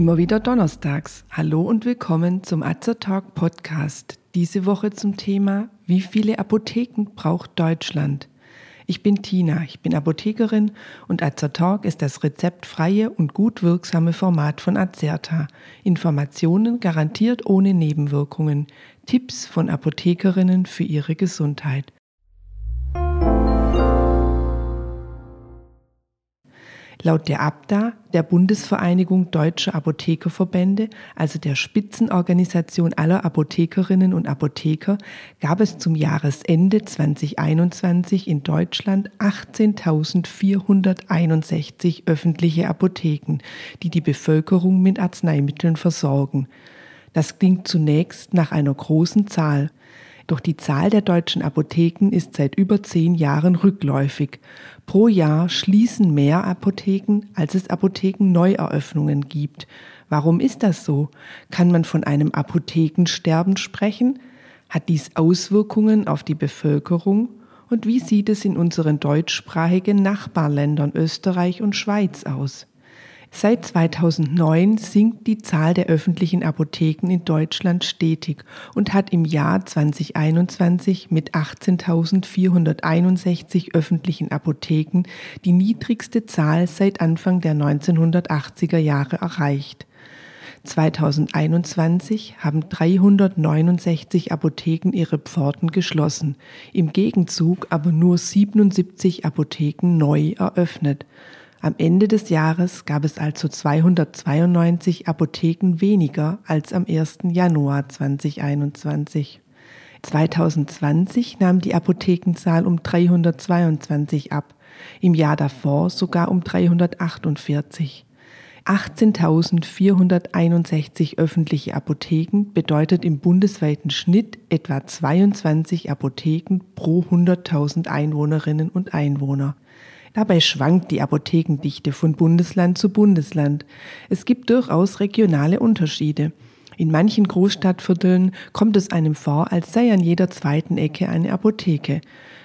Immer wieder donnerstags. Hallo und willkommen zum Azer Talk Podcast. Diese Woche zum Thema, wie viele Apotheken braucht Deutschland? Ich bin Tina, ich bin Apothekerin und Azer Talk ist das rezeptfreie und gut wirksame Format von Azerta. Informationen garantiert ohne Nebenwirkungen. Tipps von Apothekerinnen für ihre Gesundheit. Laut der ABDA, der Bundesvereinigung Deutscher Apothekerverbände, also der Spitzenorganisation aller Apothekerinnen und Apotheker, gab es zum Jahresende 2021 in Deutschland 18.461 öffentliche Apotheken, die die Bevölkerung mit Arzneimitteln versorgen. Das klingt zunächst nach einer großen Zahl. Doch die Zahl der deutschen Apotheken ist seit über zehn Jahren rückläufig. Pro Jahr schließen mehr Apotheken, als es Apothekenneueröffnungen gibt. Warum ist das so? Kann man von einem Apothekensterben sprechen? Hat dies Auswirkungen auf die Bevölkerung? Und wie sieht es in unseren deutschsprachigen Nachbarländern Österreich und Schweiz aus? Seit 2009 sinkt die Zahl der öffentlichen Apotheken in Deutschland stetig und hat im Jahr 2021 mit 18.461 öffentlichen Apotheken die niedrigste Zahl seit Anfang der 1980er Jahre erreicht. 2021 haben 369 Apotheken ihre Pforten geschlossen, im Gegenzug aber nur 77 Apotheken neu eröffnet. Am Ende des Jahres gab es also 292 Apotheken weniger als am 1. Januar 2021. 2020 nahm die Apothekenzahl um 322 ab, im Jahr davor sogar um 348. 18.461 öffentliche Apotheken bedeutet im bundesweiten Schnitt etwa 22 Apotheken pro 100.000 Einwohnerinnen und Einwohner. Dabei schwankt die Apothekendichte von Bundesland zu Bundesland. Es gibt durchaus regionale Unterschiede. In manchen Großstadtvierteln kommt es einem vor, als sei an jeder zweiten Ecke eine Apotheke.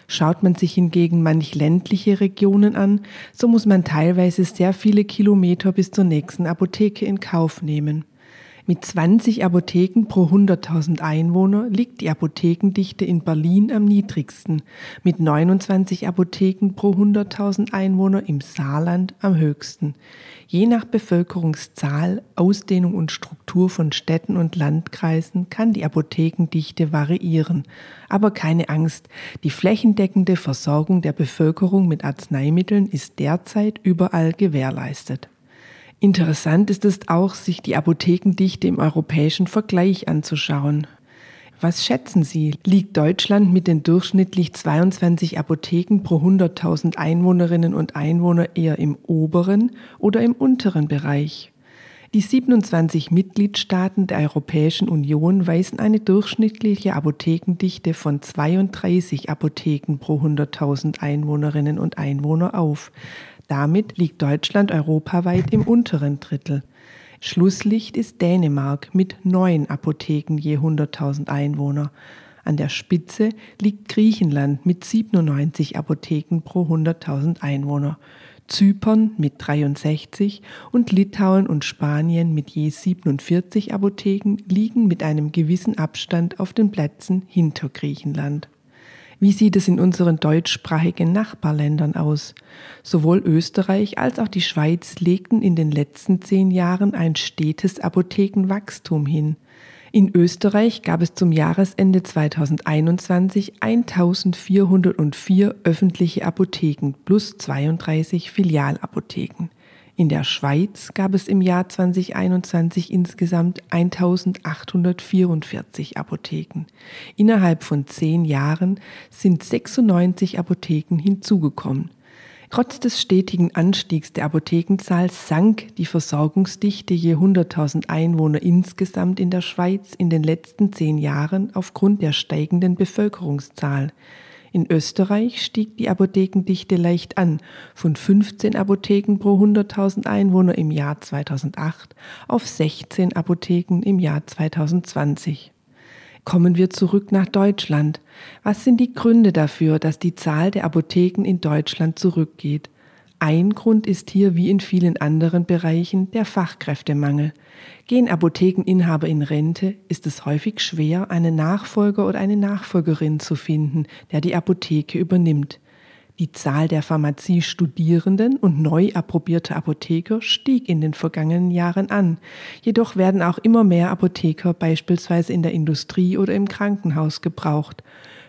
Schaut man sich hingegen manch ländliche Regionen an, so muss man teilweise sehr viele Kilometer bis zur nächsten Apotheke in Kauf nehmen. Mit 20 Apotheken pro 100.000 Einwohner liegt die Apothekendichte in Berlin am niedrigsten, mit 29 Apotheken pro 100.000 Einwohner im Saarland am höchsten. Je nach Bevölkerungszahl, Ausdehnung und Struktur von Städten und Landkreisen kann die Apothekendichte variieren. Aber keine Angst, die flächendeckende Versorgung der Bevölkerung mit Arzneimitteln ist derzeit überall gewährleistet. Interessant ist es auch, sich die Apothekendichte im europäischen Vergleich anzuschauen. Was schätzen Sie? Liegt Deutschland mit den durchschnittlich 22 Apotheken pro 100.000 Einwohnerinnen und Einwohner eher im oberen oder im unteren Bereich? Die 27 Mitgliedstaaten der Europäischen Union weisen eine durchschnittliche Apothekendichte von 32 Apotheken pro 100.000 Einwohnerinnen und Einwohner auf. Damit liegt Deutschland europaweit im unteren Drittel. Schlusslicht ist Dänemark mit neun Apotheken je 100.000 Einwohner. An der Spitze liegt Griechenland mit 97 Apotheken pro 100.000 Einwohner. Zypern mit 63 und Litauen und Spanien mit je 47 Apotheken liegen mit einem gewissen Abstand auf den Plätzen hinter Griechenland. Wie sieht es in unseren deutschsprachigen Nachbarländern aus? Sowohl Österreich als auch die Schweiz legten in den letzten zehn Jahren ein stetes Apothekenwachstum hin. In Österreich gab es zum Jahresende 2021 1404 öffentliche Apotheken plus 32 Filialapotheken. In der Schweiz gab es im Jahr 2021 insgesamt 1844 Apotheken. Innerhalb von zehn Jahren sind 96 Apotheken hinzugekommen. Trotz des stetigen Anstiegs der Apothekenzahl sank die Versorgungsdichte je 100.000 Einwohner insgesamt in der Schweiz in den letzten zehn Jahren aufgrund der steigenden Bevölkerungszahl. In Österreich stieg die Apothekendichte leicht an, von 15 Apotheken pro 100.000 Einwohner im Jahr 2008 auf 16 Apotheken im Jahr 2020. Kommen wir zurück nach Deutschland. Was sind die Gründe dafür, dass die Zahl der Apotheken in Deutschland zurückgeht? Ein Grund ist hier wie in vielen anderen Bereichen der Fachkräftemangel. Gehen Apothekeninhaber in Rente, ist es häufig schwer, einen Nachfolger oder eine Nachfolgerin zu finden, der die Apotheke übernimmt. Die Zahl der Pharmaziestudierenden und neu approbierter Apotheker stieg in den vergangenen Jahren an. Jedoch werden auch immer mehr Apotheker beispielsweise in der Industrie oder im Krankenhaus gebraucht.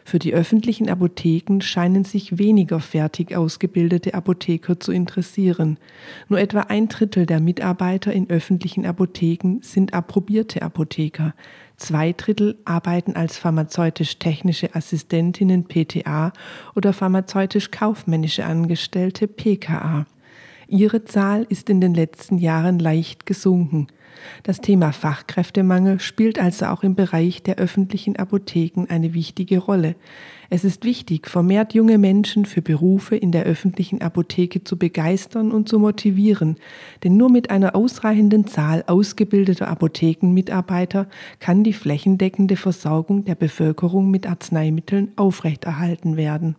Für die öffentlichen Apotheken scheinen sich weniger fertig ausgebildete Apotheker zu interessieren. Nur etwa ein Drittel der Mitarbeiter in öffentlichen Apotheken sind approbierte Apotheker. Zwei Drittel arbeiten als pharmazeutisch-technische Assistentinnen PTA oder pharmazeutisch-kaufmännische Angestellte PKA. Ihre Zahl ist in den letzten Jahren leicht gesunken. Das Thema Fachkräftemangel spielt also auch im Bereich der öffentlichen Apotheken eine wichtige Rolle. Es ist wichtig, vermehrt junge Menschen für Berufe in der öffentlichen Apotheke zu begeistern und zu motivieren, denn nur mit einer ausreichenden Zahl ausgebildeter Apothekenmitarbeiter kann die flächendeckende Versorgung der Bevölkerung mit Arzneimitteln aufrechterhalten werden.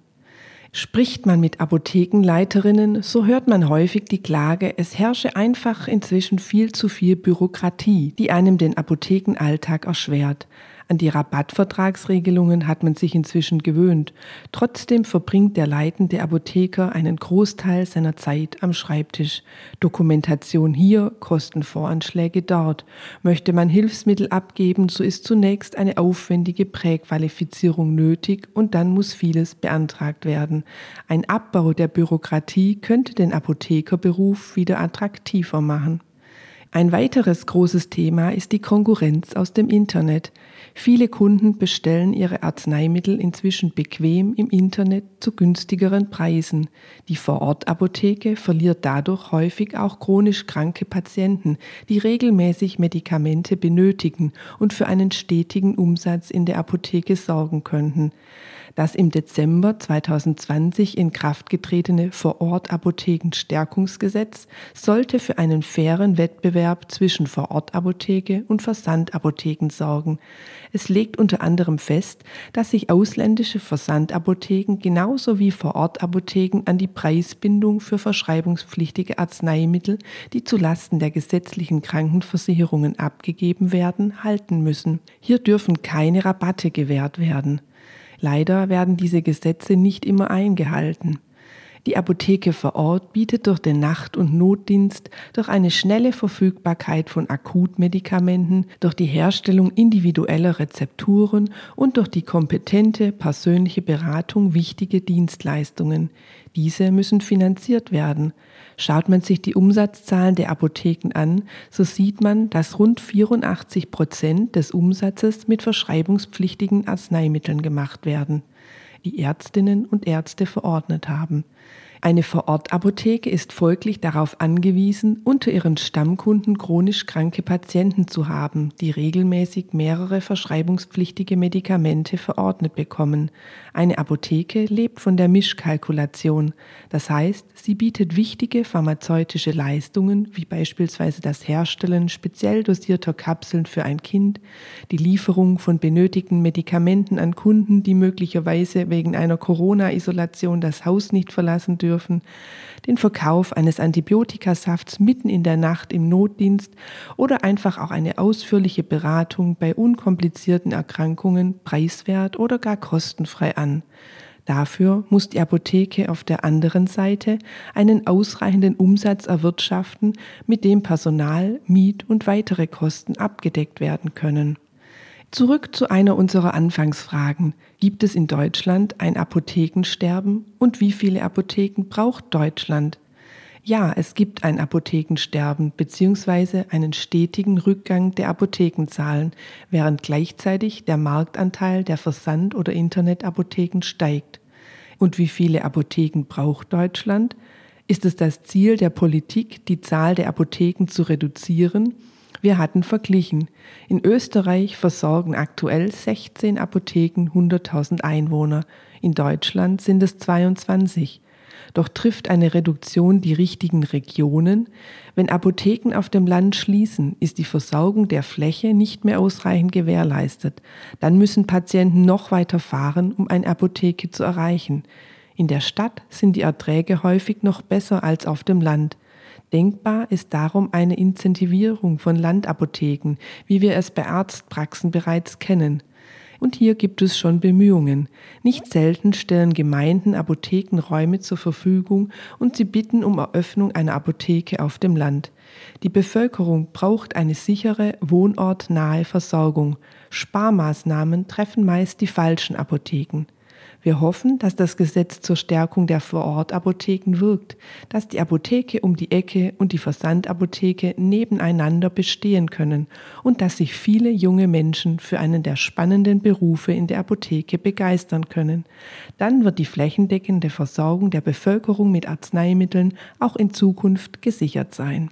Spricht man mit Apothekenleiterinnen, so hört man häufig die Klage, es herrsche einfach inzwischen viel zu viel Bürokratie, die einem den Apothekenalltag erschwert. An die Rabattvertragsregelungen hat man sich inzwischen gewöhnt. Trotzdem verbringt der leitende Apotheker einen Großteil seiner Zeit am Schreibtisch. Dokumentation hier, Kostenvoranschläge dort. Möchte man Hilfsmittel abgeben, so ist zunächst eine aufwendige Präqualifizierung nötig und dann muss vieles beantragt werden. Ein Abbau der Bürokratie könnte den Apothekerberuf wieder attraktiver machen. Ein weiteres großes Thema ist die Konkurrenz aus dem Internet. Viele Kunden bestellen ihre Arzneimittel inzwischen bequem im Internet zu günstigeren Preisen. Die Vorortapotheke verliert dadurch häufig auch chronisch kranke Patienten, die regelmäßig Medikamente benötigen und für einen stetigen Umsatz in der Apotheke sorgen könnten. Das im Dezember 2020 in Kraft getretene Vorortapothekenstärkungsgesetz sollte für einen fairen Wettbewerb zwischen Vorortapotheke und Versandapotheken sorgen. Es legt unter anderem fest, dass sich ausländische Versandapotheken genauso wie Vorortapotheken an die Preisbindung für verschreibungspflichtige Arzneimittel, die zu Lasten der gesetzlichen Krankenversicherungen abgegeben werden, halten müssen. Hier dürfen keine Rabatte gewährt werden. Leider werden diese Gesetze nicht immer eingehalten. Die Apotheke vor Ort bietet durch den Nacht- und Notdienst, durch eine schnelle Verfügbarkeit von Akutmedikamenten, durch die Herstellung individueller Rezepturen und durch die kompetente persönliche Beratung wichtige Dienstleistungen. Diese müssen finanziert werden. Schaut man sich die Umsatzzahlen der Apotheken an, so sieht man, dass rund 84 Prozent des Umsatzes mit verschreibungspflichtigen Arzneimitteln gemacht werden, die Ärztinnen und Ärzte verordnet haben. Eine Vorortapotheke ist folglich darauf angewiesen, unter ihren Stammkunden chronisch kranke Patienten zu haben, die regelmäßig mehrere verschreibungspflichtige Medikamente verordnet bekommen. Eine Apotheke lebt von der Mischkalkulation, das heißt, sie bietet wichtige pharmazeutische Leistungen, wie beispielsweise das Herstellen speziell dosierter Kapseln für ein Kind, die Lieferung von benötigten Medikamenten an Kunden, die möglicherweise wegen einer Corona-Isolation das Haus nicht verlassen dürfen, dürfen, den Verkauf eines Antibiotikasafts mitten in der Nacht im Notdienst oder einfach auch eine ausführliche Beratung bei unkomplizierten Erkrankungen preiswert oder gar kostenfrei an. Dafür muss die Apotheke auf der anderen Seite einen ausreichenden Umsatz erwirtschaften, mit dem Personal, Miet und weitere Kosten abgedeckt werden können. Zurück zu einer unserer Anfangsfragen. Gibt es in Deutschland ein Apothekensterben und wie viele Apotheken braucht Deutschland? Ja, es gibt ein Apothekensterben bzw. einen stetigen Rückgang der Apothekenzahlen, während gleichzeitig der Marktanteil der Versand- oder Internetapotheken steigt. Und wie viele Apotheken braucht Deutschland? Ist es das Ziel der Politik, die Zahl der Apotheken zu reduzieren wir hatten verglichen. In Österreich versorgen aktuell 16 Apotheken 100.000 Einwohner. In Deutschland sind es 22. Doch trifft eine Reduktion die richtigen Regionen? Wenn Apotheken auf dem Land schließen, ist die Versorgung der Fläche nicht mehr ausreichend gewährleistet. Dann müssen Patienten noch weiter fahren, um eine Apotheke zu erreichen. In der Stadt sind die Erträge häufig noch besser als auf dem Land. Denkbar ist darum eine Incentivierung von Landapotheken, wie wir es bei Arztpraxen bereits kennen. Und hier gibt es schon Bemühungen. Nicht selten stellen Gemeinden Apothekenräume zur Verfügung und sie bitten um Eröffnung einer Apotheke auf dem Land. Die Bevölkerung braucht eine sichere, wohnortnahe Versorgung. Sparmaßnahmen treffen meist die falschen Apotheken. Wir hoffen, dass das Gesetz zur Stärkung der Vorortapotheken wirkt, dass die Apotheke um die Ecke und die Versandapotheke nebeneinander bestehen können und dass sich viele junge Menschen für einen der spannenden Berufe in der Apotheke begeistern können. Dann wird die flächendeckende Versorgung der Bevölkerung mit Arzneimitteln auch in Zukunft gesichert sein.